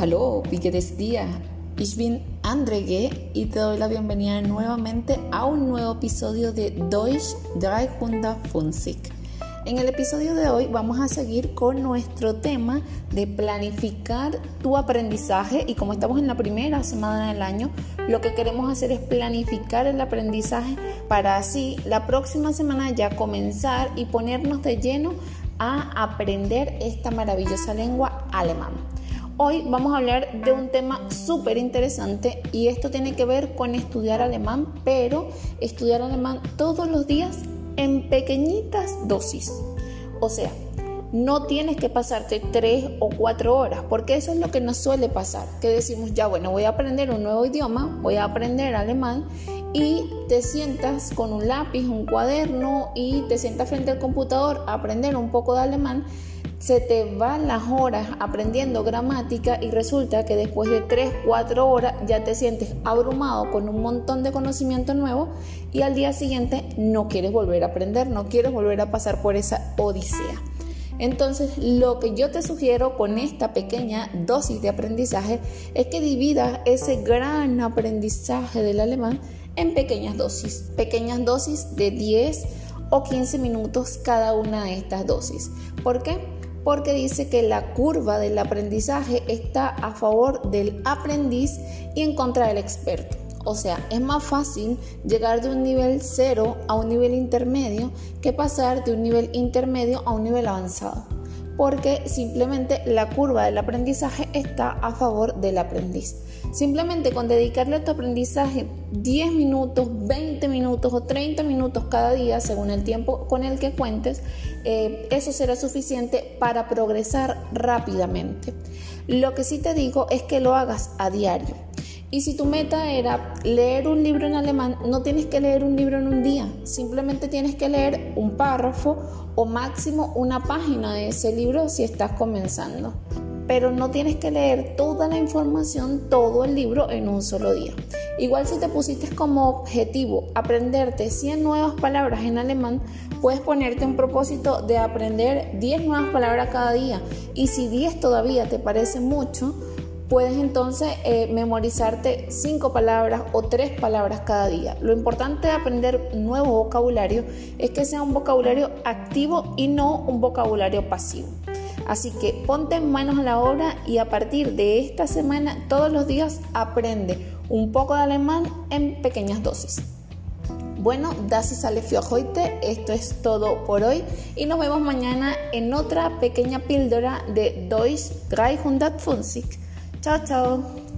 Hallo, hallo, wie es? Ich bin André y te doy la bienvenida nuevamente a un nuevo episodio de Deutsch 350. En el episodio de hoy vamos a seguir con nuestro tema de planificar tu aprendizaje y como estamos en la primera semana del año, lo que queremos hacer es planificar el aprendizaje para así la próxima semana ya comenzar y ponernos de lleno a aprender esta maravillosa lengua alemán. Hoy vamos a hablar de un tema súper interesante y esto tiene que ver con estudiar alemán, pero estudiar alemán todos los días en pequeñitas dosis. O sea, no tienes que pasarte tres o cuatro horas, porque eso es lo que nos suele pasar, que decimos, ya bueno, voy a aprender un nuevo idioma, voy a aprender alemán y te sientas con un lápiz, un cuaderno y te sientas frente al computador a aprender un poco de alemán, se te van las horas aprendiendo gramática y resulta que después de 3, 4 horas ya te sientes abrumado con un montón de conocimiento nuevo y al día siguiente no quieres volver a aprender, no quieres volver a pasar por esa odisea. Entonces, lo que yo te sugiero con esta pequeña dosis de aprendizaje es que dividas ese gran aprendizaje del alemán en pequeñas dosis, pequeñas dosis de 10 o 15 minutos cada una de estas dosis. ¿Por qué? Porque dice que la curva del aprendizaje está a favor del aprendiz y en contra del experto. O sea, es más fácil llegar de un nivel cero a un nivel intermedio que pasar de un nivel intermedio a un nivel avanzado porque simplemente la curva del aprendizaje está a favor del aprendiz. Simplemente con dedicarle a tu aprendizaje 10 minutos, 20 o 30 minutos cada día, según el tiempo con el que cuentes, eh, eso será suficiente para progresar rápidamente. Lo que sí te digo es que lo hagas a diario. Y si tu meta era leer un libro en alemán, no tienes que leer un libro en un día, simplemente tienes que leer un párrafo o máximo una página de ese libro si estás comenzando. Pero no tienes que leer toda la información, todo el libro en un solo día. Igual si te pusiste como objetivo aprenderte 100 nuevas palabras en alemán, puedes ponerte un propósito de aprender 10 nuevas palabras cada día. Y si 10 todavía te parece mucho, puedes entonces eh, memorizarte cinco palabras o tres palabras cada día. Lo importante de aprender nuevo vocabulario es que sea un vocabulario activo y no un vocabulario pasivo. Así que ponte manos a la obra y a partir de esta semana todos los días aprende un poco de alemán en pequeñas dosis. Bueno, das alles für heute. Esto es todo por hoy y nos vemos mañana en otra pequeña píldora de Deutsch 350. Chao, chao.